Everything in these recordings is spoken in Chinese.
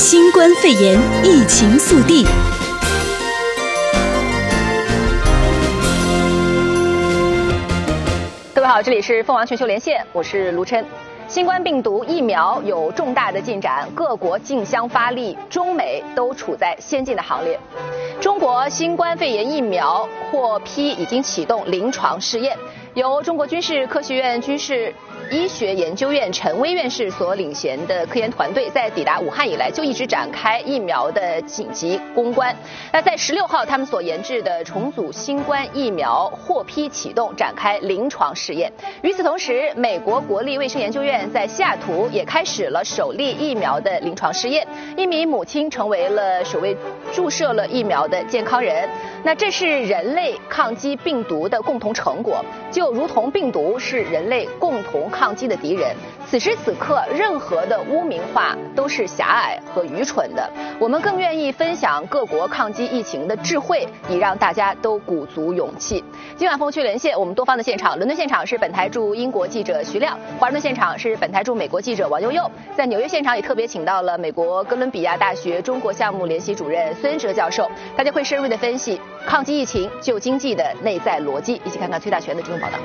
新冠肺炎疫情速递。各位好，这里是凤凰全球连线，我是卢琛。新冠病毒疫苗有重大的进展，各国竞相发力，中美都处在先进的行列。中国新冠肺炎疫苗获批已经启动临床试验，由中国军事科学院军事医学研究院陈薇院士所领衔的科研团队，在抵达武汉以来就一直展开疫苗的紧急攻关。那在十六号，他们所研制的重组新冠疫苗获批启动，展开临床试验。与此同时，美国国立卫生研究院在西雅图也开始了首例疫苗的临床试验，一名母亲成为了首位注射了疫苗的健康人。那这是人类抗击病毒的共同成果，就如同病毒是人类共同抗击的敌人。此时此刻，任何的污名化都是狭隘和愚蠢的。我们更愿意分享各国抗击疫情的智慧，以让大家都鼓足勇气。今晚风区连线，我们多方的现场，伦敦现场是本台驻英国记者徐亮，华盛顿现场是本台驻美国记者王悠悠，在纽约现场也特别请到了美国哥伦比亚大学中国项目联席主任孙哲教授，大家会深入的分析抗击疫情救经济的内在逻辑，一起看看崔大全的这份报道。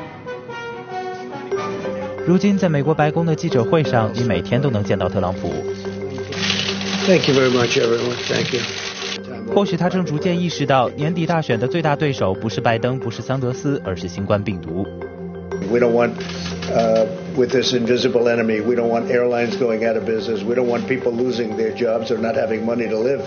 如今，在美国白宫的记者会上，你每天都能见到特朗普。Thank you very much, everyone. Thank you. 或许他正逐渐意识到，年底大选的最大对手不是拜登，不是桑德斯，而是新冠病毒。We don't want, uh, with this invisible enemy, we don't want airlines going out of business. We don't want people losing their jobs or not having money to live.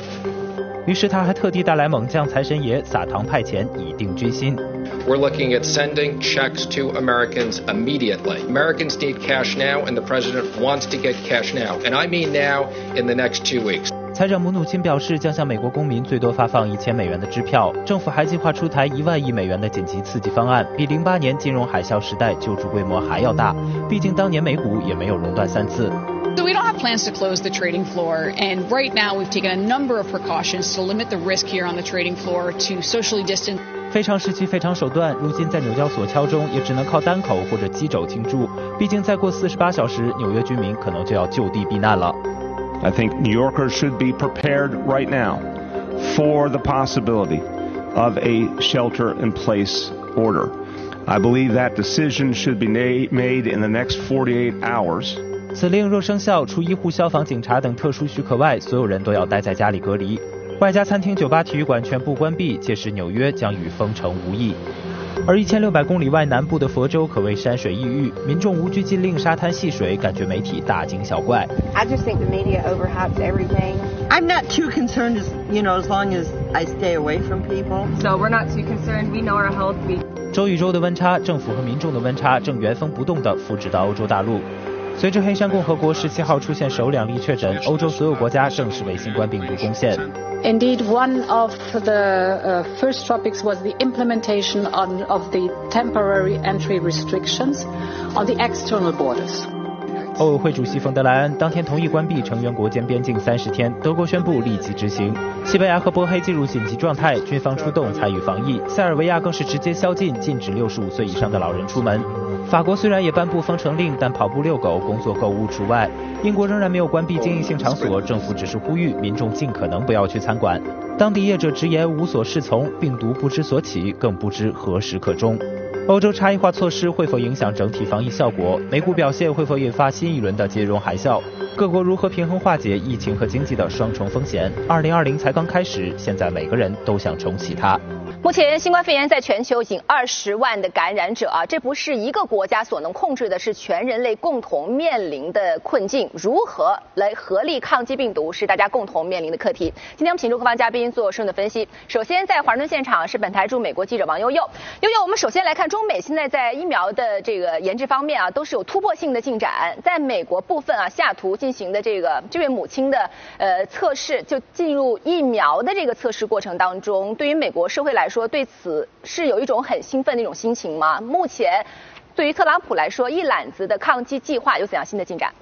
于是他还特地带来猛将财神爷撒糖派钱，以定军心。We're looking at sending checks to Americans immediately. Americans need cash now, and the president wants to get cash now. And I mean now, in the next two weeks. 财长姆努钦表示，将向美国公民最多发放一千美元的支票。政府还计划出台一万亿美元的紧急刺激方案，比零八年金融海啸时代救助规模还要大。毕竟当年美股也没有熔断三次。So we don't have plans to close the trading floor, and right now we've taken a number of precautions to limit the risk here on the trading floor to socially distance. 非常时期非常手段，如今在纽交所敲钟，也只能靠单口或者击肘庆祝。毕竟再过四十八小时，纽约居民可能就要就地避难了。I think New Yorkers should be prepared right now for the possibility of a shelter-in-place order. I believe that decision should be made in the next 48 hours. 此令若生效，除医护、消防、警察等特殊许可外，所有人都要待在家里隔离。外加餐厅、酒吧、体育馆全部关闭，届时纽约将与封城无异。而一千六百公里外南部的佛州可谓山水异域，民众无惧禁令、沙滩戏水，感觉媒体大惊小怪。I just think the media overhypes everything. I'm not too concerned as you know, as long as I stay away from people. So we're not too concerned. We know our health. 州与州的温差，政府和民众的温差正原封不动地复制到欧洲大陆。随着黑山共和国十七号出现首两例确诊，欧洲所有国家正式为新冠病毒攻陷。Indeed, one of the first topics was the implementation of the temporary entry restrictions on the external borders. 欧委会主席冯德莱恩当天同意关闭成员国间边境三十天，德国宣布立即执行。西班牙和波黑进入紧急状态，军方出动参与防疫。塞尔维亚更是直接宵禁，禁止六十五岁以上的老人出门。法国虽然也颁布封城令，但跑步、遛狗、工作、购物除外。英国仍然没有关闭经营性场所，政府只是呼吁民众尽可能不要去餐馆。当地业者直言无所适从，病毒不知所起，更不知何时可终。欧洲差异化措施会否影响整体防疫效果？美股表现会否引发新一轮的金融海啸？各国如何平衡化解疫情和经济的双重风险？二零二零才刚开始，现在每个人都想重启它。目前新冠肺炎在全球已经二十万的感染者啊，这不是一个国家所能控制的，是全人类共同面临的困境。如何来合力抗击病毒，是大家共同面临的课题。今天我们请出各方嘉宾做深入的分析。首先在华盛顿现场是本台驻美国记者王悠悠。悠悠，我们首先来看中美现在在疫苗的这个研制方面啊，都是有突破性的进展。在美国部分啊，西雅图进行的这个这位母亲的呃测试，就进入疫苗的这个测试过程当中，对于美国社会来说，对此是有一种很兴奋的一种心情吗？目前，对于特朗普来说，一揽子的抗击计划有怎样新的进展？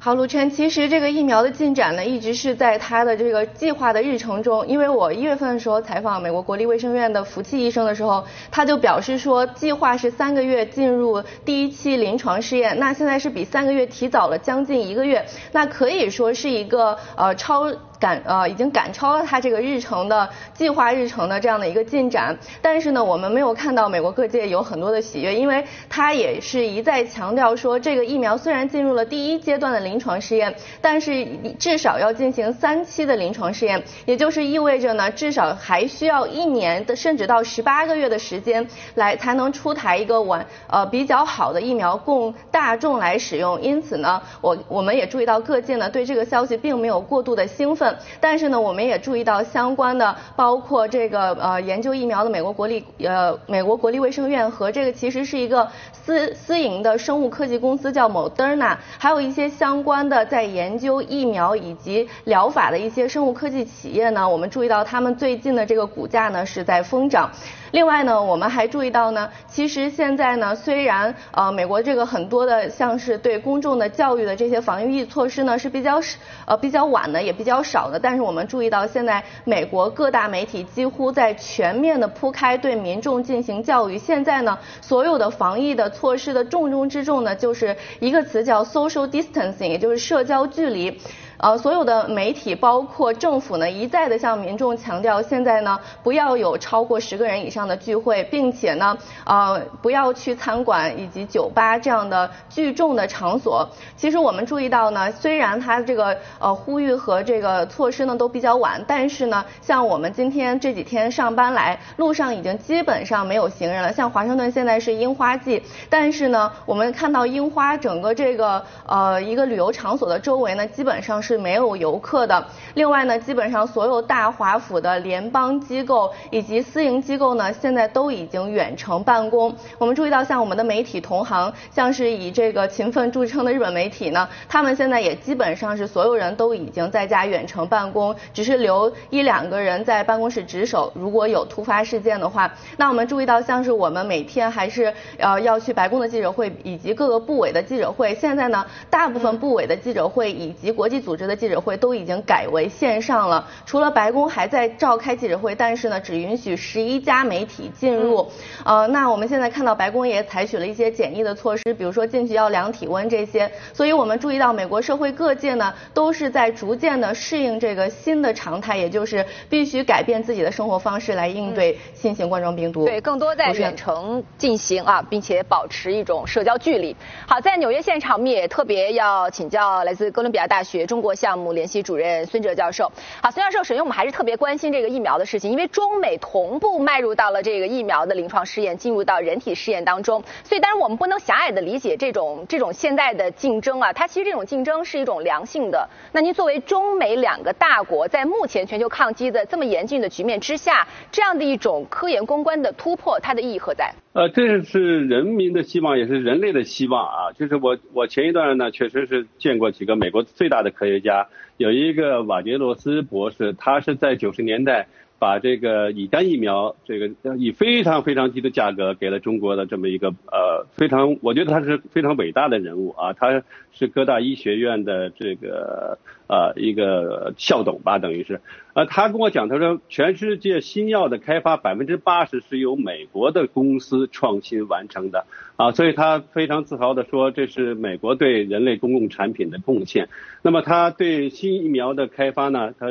好，卢晨，其实这个疫苗的进展呢，一直是在他的这个计划的日程中。因为我一月份的时候采访美国国立卫生院的福奇医生的时候，他就表示说，计划是三个月进入第一期临床试验。那现在是比三个月提早了将近一个月，那可以说是一个呃超。赶呃已经赶超了它这个日程的计划日程的这样的一个进展，但是呢，我们没有看到美国各界有很多的喜悦，因为它也是一再强调说，这个疫苗虽然进入了第一阶段的临床试验，但是至少要进行三期的临床试验，也就是意味着呢，至少还需要一年的甚至到十八个月的时间来才能出台一个完呃比较好的疫苗供大众来使用。因此呢，我我们也注意到各界呢对这个消息并没有过度的兴奋。但是呢，我们也注意到相关的，包括这个呃研究疫苗的美国国立呃美国国立卫生院和这个其实是一个私私营的生物科技公司叫 Moderna，还有一些相关的在研究疫苗以及疗法的一些生物科技企业呢，我们注意到他们最近的这个股价呢是在疯涨。另外呢，我们还注意到呢，其实现在呢，虽然呃美国这个很多的像是对公众的教育的这些防疫措施呢是比较呃比较晚的，也比较少的，但是我们注意到现在美国各大媒体几乎在全面的铺开对民众进行教育。现在呢，所有的防疫的措施的重中之重呢，就是一个词叫 social distancing，也就是社交距离。呃，所有的媒体包括政府呢，一再的向民众强调，现在呢不要有超过十个人以上的聚会，并且呢，呃，不要去餐馆以及酒吧这样的聚众的场所。其实我们注意到呢，虽然它这个呃呼吁和这个措施呢都比较晚，但是呢，像我们今天这几天上班来，路上已经基本上没有行人了。像华盛顿现在是樱花季，但是呢，我们看到樱花整个这个呃一个旅游场所的周围呢，基本上是。没有游客的。另外呢，基本上所有大华府的联邦机构以及私营机构呢，现在都已经远程办公。我们注意到，像我们的媒体同行，像是以这个勤奋著称的日本媒体呢，他们现在也基本上是所有人都已经在家远程办公，只是留一两个人在办公室值守。如果有突发事件的话，那我们注意到，像是我们每天还是呃要去白宫的记者会以及各个部委的记者会，现在呢，大部分部委的记者会以及国际组织的记者会都已经改为线上了，除了白宫还在召开记者会，但是呢，只允许十一家媒体进入。呃，那我们现在看到白宫也采取了一些简易的措施，比如说进去要量体温这些。所以我们注意到，美国社会各界呢都是在逐渐的适应这个新的常态，也就是必须改变自己的生活方式来应对新型冠状病毒。对，更多在远程进行啊，并且保持一种社交距离。好，在纽约现场，我们也特别要请教来自哥伦比亚大学中国项目联席主任孙哲教授。好，孙教授，首先我们还是特别关心这个疫苗的事情，因为中美同步迈入到了这个疫苗的临床试验，进入到人体试验当中。所以，当然我们不能狭隘的理解这种这种现在的竞争啊，它其实这种竞争是一种良性的。那您作为中美两个大国，在目前全球抗击的这么严峻的局面之下，这样的一种科研攻关的突破，它的意义何在？呃，这是人民的希望，也是人类的希望啊。就是我我前一段呢，确实是见过几个美国最大的科研家。有一个瓦杰罗斯博士，他是在九十年代把这个乙肝疫苗，这个以非常非常低的价格给了中国的这么一个呃非常，我觉得他是非常伟大的人物啊，他是各大医学院的这个呃一个校董吧，等于是。呃，他跟我讲，他说全世界新药的开发百分之八十是由美国的公司创新完成的啊，所以他非常自豪地说，这是美国对人类公共产品的贡献。那么他对新疫苗的开发呢，他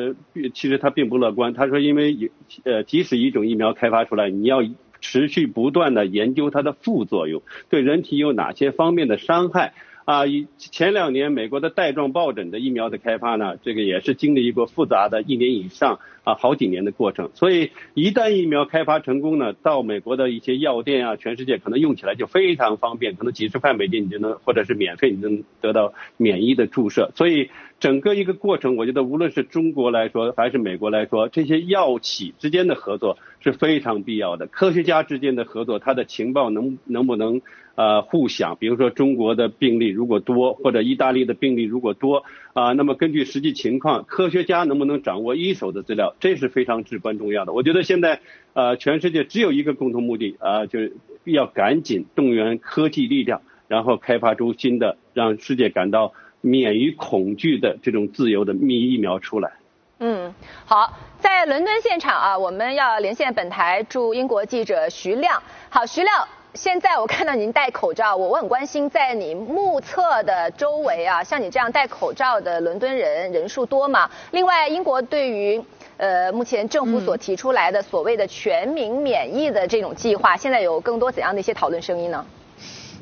其实他并不乐观。他说，因为呃，即使一种疫苗开发出来，你要持续不断地研究它的副作用，对人体有哪些方面的伤害。啊，以前两年美国的带状疱疹的疫苗的开发呢，这个也是经历一个复杂的一年以上啊好几年的过程。所以一旦疫苗开发成功呢，到美国的一些药店啊，全世界可能用起来就非常方便，可能几十块美金你就能，或者是免费你能得到免疫的注射。所以整个一个过程，我觉得无论是中国来说还是美国来说，这些药企之间的合作是非常必要的。科学家之间的合作，它的情报能能不能？呃，互享，比如说中国的病例如果多，或者意大利的病例如果多，啊，那么根据实际情况，科学家能不能掌握一手的资料，这是非常至关重要的。我觉得现在，呃，全世界只有一个共同目的，啊，就是要赶紧动员科技力量，然后开发出新的让世界感到免于恐惧的这种自由的疫疫苗出来。嗯，好，在伦敦现场啊，我们要连线本台驻英国记者徐亮。好，徐亮，现在我看到您戴口罩，我我很关心，在你目测的周围啊，像你这样戴口罩的伦敦人人数多吗？另外，英国对于呃目前政府所提出来的所谓的全民免疫的这种计划，现在有更多怎样的一些讨论声音呢？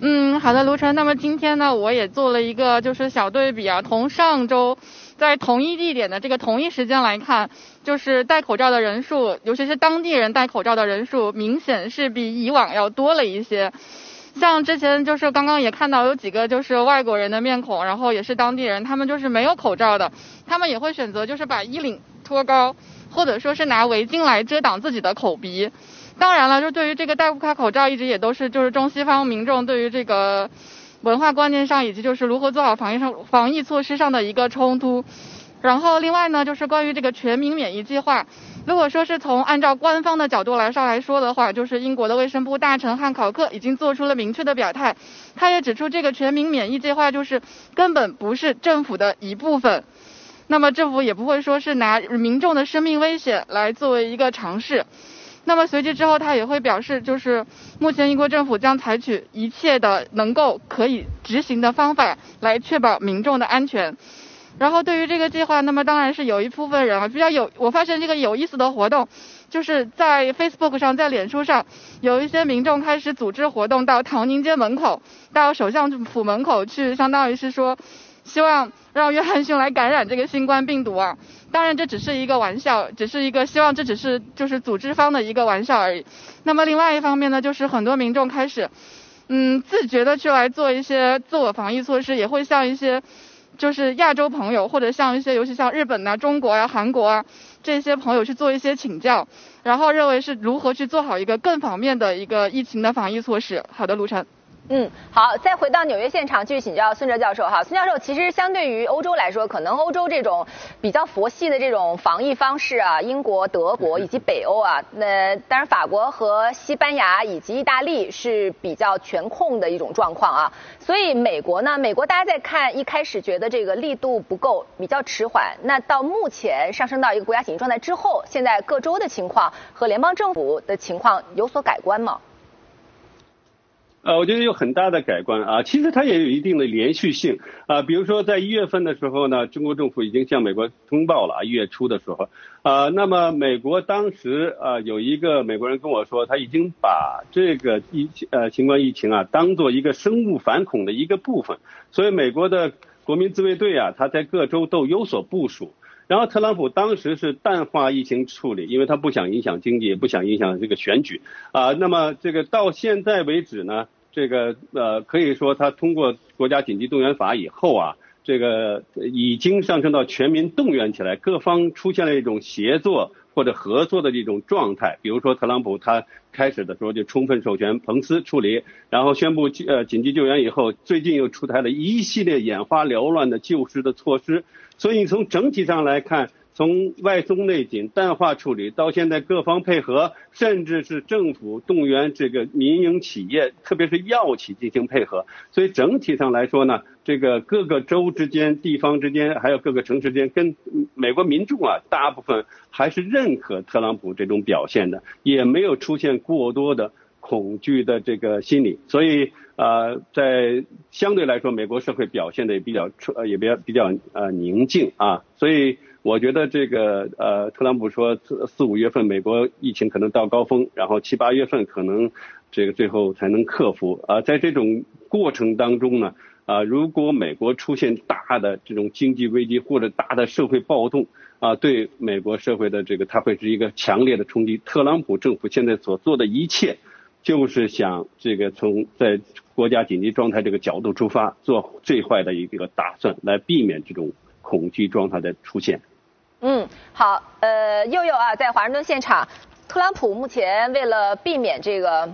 嗯，好的，卢晨。那么今天呢，我也做了一个就是小对比啊，从上周。在同一地点的这个同一时间来看，就是戴口罩的人数，尤其是当地人戴口罩的人数，明显是比以往要多了一些。像之前就是刚刚也看到有几个就是外国人的面孔，然后也是当地人，他们就是没有口罩的，他们也会选择就是把衣领托高，或者说是拿围巾来遮挡自己的口鼻。当然了，就对于这个戴不开口罩，一直也都是就是中西方民众对于这个。文化观念上，以及就是如何做好防疫上防疫措施上的一个冲突。然后另外呢，就是关于这个全民免疫计划，如果说是从按照官方的角度来上来说的话，就是英国的卫生部大臣汉考克已经做出了明确的表态，他也指出这个全民免疫计划就是根本不是政府的一部分，那么政府也不会说是拿民众的生命危险来作为一个尝试。那么随即之后，他也会表示，就是目前英国政府将采取一切的能够可以执行的方法，来确保民众的安全。然后对于这个计划，那么当然是有一部分人啊比较有，我发现这个有意思的活动，就是在 Facebook 上，在脸书上，有一些民众开始组织活动，到唐宁街门口，到首相府门口去，相当于是说，希望让约翰逊来感染这个新冠病毒啊。当然，这只是一个玩笑，只是一个希望，这只是就是组织方的一个玩笑而已。那么另外一方面呢，就是很多民众开始，嗯，自觉的去来做一些自我防疫措施，也会向一些就是亚洲朋友，或者像一些尤其像日本啊、中国啊、韩国啊这些朋友去做一些请教，然后认为是如何去做好一个更方面的一个疫情的防疫措施。好的，卢晨。嗯，好，再回到纽约现场继续请教孙哲教授哈。孙教授，其实相对于欧洲来说，可能欧洲这种比较佛系的这种防疫方式啊，英国、德国以及北欧啊，那当然法国和西班牙以及意大利是比较全控的一种状况啊。所以美国呢，美国大家在看一开始觉得这个力度不够，比较迟缓。那到目前上升到一个国家紧急状态之后，现在各州的情况和联邦政府的情况有所改观吗？呃，我觉得有很大的改观啊，其实它也有一定的连续性啊。比如说在一月份的时候呢，中国政府已经向美国通报了啊，一月初的时候啊，那么美国当时啊有一个美国人跟我说，他已经把这个疫呃新冠疫情啊当做一个生物反恐的一个部分，所以美国的国民自卫队啊，他在各州都有所部署。然后特朗普当时是淡化疫情处理，因为他不想影响经济，也不想影响这个选举啊。那么这个到现在为止呢，这个呃可以说他通过国家紧急动员法以后啊，这个已经上升到全民动员起来，各方出现了一种协作或者合作的这种状态。比如说特朗普他开始的时候就充分授权彭斯处理，然后宣布呃紧急救援以后，最近又出台了一系列眼花缭乱的救市的措施。所以从整体上来看，从外松内紧、淡化处理到现在各方配合，甚至是政府动员这个民营企业，特别是药企进行配合。所以整体上来说呢，这个各个州之间、地方之间，还有各个城市之间，跟美国民众啊，大部分还是认可特朗普这种表现的，也没有出现过多的恐惧的这个心理。所以。呃，在相对来说，美国社会表现的也比较呃，也比较比较呃宁静啊，所以我觉得这个呃，特朗普说四四五月份美国疫情可能到高峰，然后七八月份可能这个最后才能克服啊，在这种过程当中呢，啊，如果美国出现大的这种经济危机或者大的社会暴动啊，对美国社会的这个它会是一个强烈的冲击。特朗普政府现在所做的一切，就是想这个从在国家紧急状态这个角度出发，做最坏的一个打算，来避免这种恐惧状态的出现。嗯，好，呃，佑佑啊，在华盛顿现场，特朗普目前为了避免这个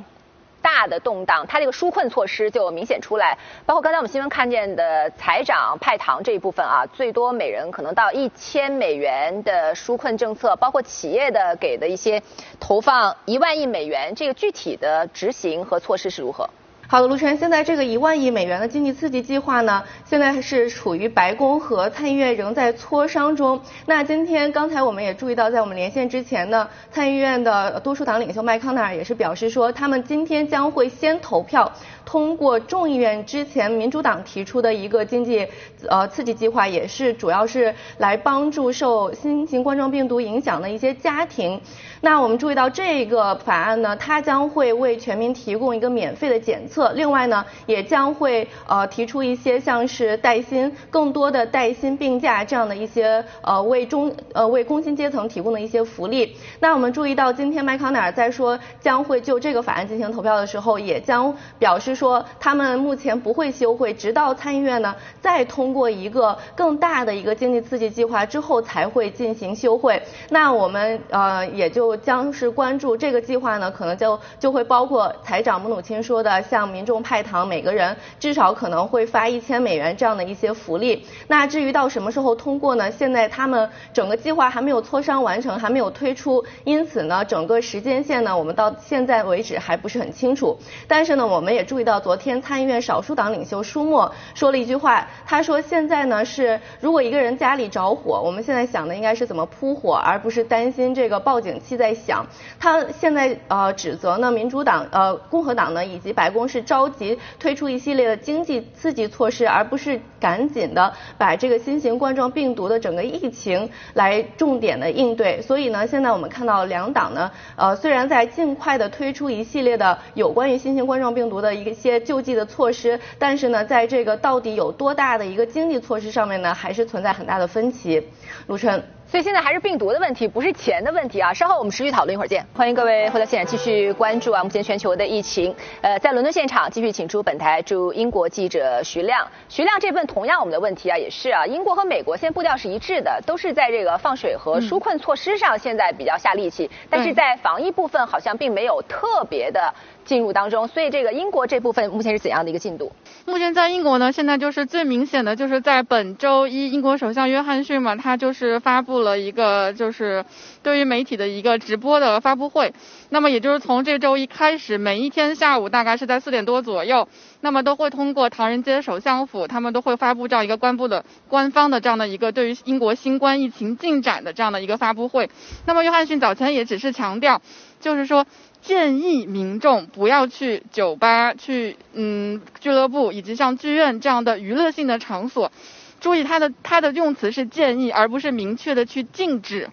大的动荡，他这个纾困措施就明显出来，包括刚才我们新闻看见的财长派糖这一部分啊，最多每人可能到一千美元的纾困政策，包括企业的给的一些投放一万亿美元，这个具体的执行和措施是如何？好的，卢晨，现在这个一万亿美元的经济刺激计划呢，现在是处于白宫和参议院仍在磋商中。那今天刚才我们也注意到，在我们连线之前呢，参议院的多数党领袖麦康奈尔也是表示说，他们今天将会先投票通过众议院之前民主党提出的一个经济呃刺激计划，也是主要是来帮助受新型冠状病毒影响的一些家庭。那我们注意到这个法案呢，它将会为全民提供一个免费的检测。另外呢，也将会呃提出一些像是带薪、更多的带薪病假这样的一些呃为中呃为工薪阶层提供的一些福利。那我们注意到今天麦康奈尔在说将会就这个法案进行投票的时候，也将表示说他们目前不会休会，直到参议院呢再通过一个更大的一个经济刺激计划之后才会进行休会。那我们呃也就将是关注这个计划呢，可能就就会包括财长姆努钦说的像。民众派糖，每个人至少可能会发一千美元这样的一些福利。那至于到什么时候通过呢？现在他们整个计划还没有磋商完成，还没有推出，因此呢，整个时间线呢，我们到现在为止还不是很清楚。但是呢，我们也注意到，昨天参议院少数党领袖舒默说了一句话，他说现在呢是如果一个人家里着火，我们现在想的应该是怎么扑火，而不是担心这个报警器在想。他现在呃指责呢民主党呃共和党呢以及白宫是。着急推出一系列的经济刺激措施，而不是赶紧的把这个新型冠状病毒的整个疫情来重点的应对。所以呢，现在我们看到两党呢，呃，虽然在尽快的推出一系列的有关于新型冠状病毒的一些救济的措施，但是呢，在这个到底有多大的一个经济措施上面呢，还是存在很大的分歧。陆琛。所以现在还是病毒的问题，不是钱的问题啊！稍后我们持续讨论，一会儿见。欢迎各位回到现场，继续关注啊，目前全球的疫情。呃，在伦敦现场继续请出本台驻英国记者徐亮。徐亮，这问同样我们的问题啊，也是啊，英国和美国现在步调是一致的，都是在这个放水和纾困措施上现在比较下力气，嗯、但是在防疫部分好像并没有特别的。进入当中，所以这个英国这部分目前是怎样的一个进度？目前在英国呢，现在就是最明显的就是在本周一，英国首相约翰逊嘛，他就是发布了一个就是对于媒体的一个直播的发布会。那么也就是从这周一开始，每一天下午大概是在四点多左右，那么都会通过唐人街首相府，他们都会发布这样一个官布的官方的这样的一个对于英国新冠疫情进展的这样的一个发布会。那么约翰逊早前也只是强调，就是说。建议民众不要去酒吧、去嗯俱乐部以及像剧院这样的娱乐性的场所。注意，它的它的用词是建议，而不是明确的去禁止。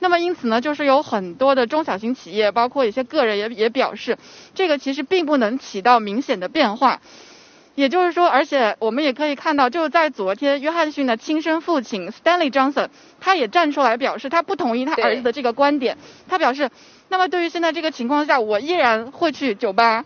那么因此呢，就是有很多的中小型企业，包括一些个人也也表示，这个其实并不能起到明显的变化。也就是说，而且我们也可以看到，就在昨天，约翰逊的亲生父亲 Stanley Johnson，他也站出来表示，他不同意他儿子的这个观点。他表示，那么对于现在这个情况下，我依然会去酒吧，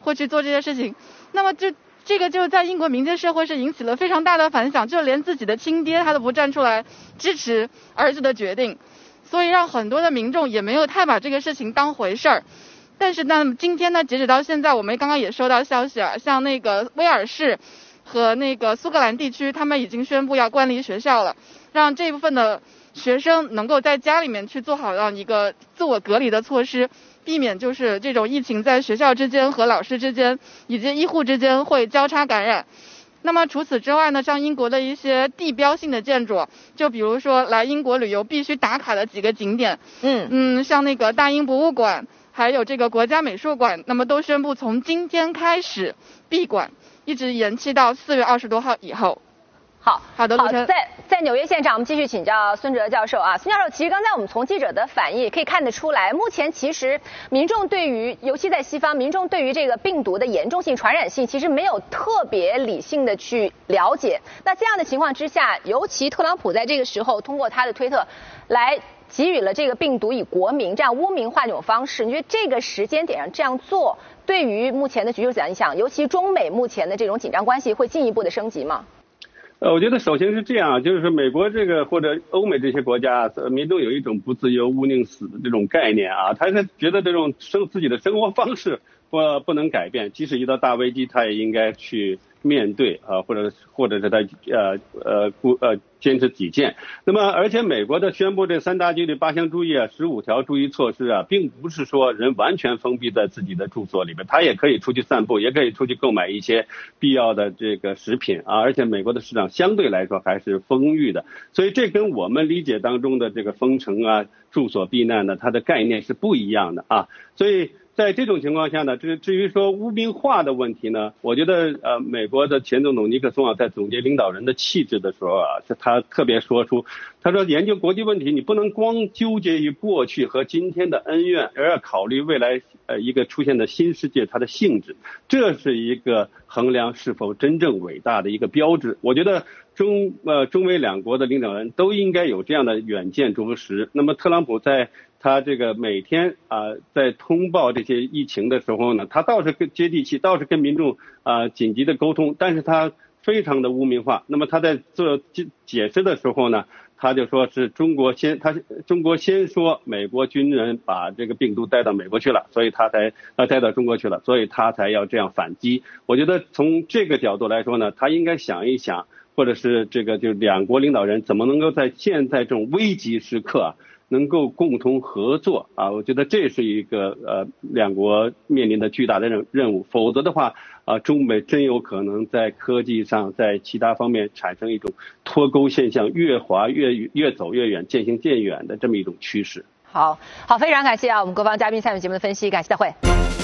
会去做这些事情。那么就这个就在英国民间社会是引起了非常大的反响，就连自己的亲爹他都不站出来支持儿子的决定，所以让很多的民众也没有太把这个事情当回事儿。但是呢，今天呢，截止到现在，我们刚刚也收到消息啊，像那个威尔士和那个苏格兰地区，他们已经宣布要关离学校了，让这一部分的学生能够在家里面去做好让一个自我隔离的措施，避免就是这种疫情在学校之间和老师之间以及医护之间会交叉感染。那么除此之外呢，像英国的一些地标性的建筑，就比如说来英国旅游必须打卡的几个景点，嗯嗯，像那个大英博物馆。还有这个国家美术馆，那么都宣布从今天开始闭馆，一直延期到四月二十多号以后。好，好的，好，在在纽约现场，我们继续请教孙哲教授啊。孙教授，其实刚才我们从记者的反应也可以看得出来，目前其实民众对于，尤其在西方，民众对于这个病毒的严重性、传染性，其实没有特别理性的去了解。那这样的情况之下，尤其特朗普在这个时候通过他的推特来。给予了这个病毒以国民这样污名化这种方式，你觉得这个时间点上这样做，对于目前的局势怎样影响？尤其中美目前的这种紧张关系会进一步的升级吗？呃，我觉得首先是这样，就是说美国这个或者欧美这些国家，民众有一种不自由勿宁死的这种概念啊，他是觉得这种生自己的生活方式。不不能改变，即使遇到大危机，他也应该去。面对啊，或者或者是他呃呃固呃坚持己见。那么，而且美国的宣布这三大纪律八项注意啊，十五条注意措施啊，并不是说人完全封闭在自己的住所里边，他也可以出去散步，也可以出去购买一些必要的这个食品啊。而且美国的市场相对来说还是丰裕的，所以这跟我们理解当中的这个封城啊、住所避难呢，它的概念是不一样的啊。所以。在这种情况下呢，至至于说污名化的问题呢，我觉得呃，美国的前总统尼克松啊，在总结领导人的气质的时候啊，是他特别说出，他说研究国际问题，你不能光纠结于过去和今天的恩怨，而要考虑未来呃一个出现的新世界它的性质，这是一个衡量是否真正伟大的一个标志。我觉得中呃中美两国的领导人都应该有这样的远见卓识。那么特朗普在。他这个每天啊，在通报这些疫情的时候呢，他倒是跟接地气，倒是跟民众啊紧急的沟通，但是他非常的污名化。那么他在做解解释的时候呢，他就说是中国先，他中国先说美国军人把这个病毒带到美国去了，所以他才他带到中国去了，所以他才要这样反击。我觉得从这个角度来说呢，他应该想一想，或者是这个就两国领导人怎么能够在现在这种危急时刻啊。能够共同合作啊，我觉得这是一个呃两国面临的巨大的任任务，否则的话啊，中美真有可能在科技上，在其他方面产生一种脱钩现象，越滑越越走越远，渐行渐远的这么一种趋势。好，好，非常感谢啊，我们各方嘉宾参与节目的分析，感谢大会。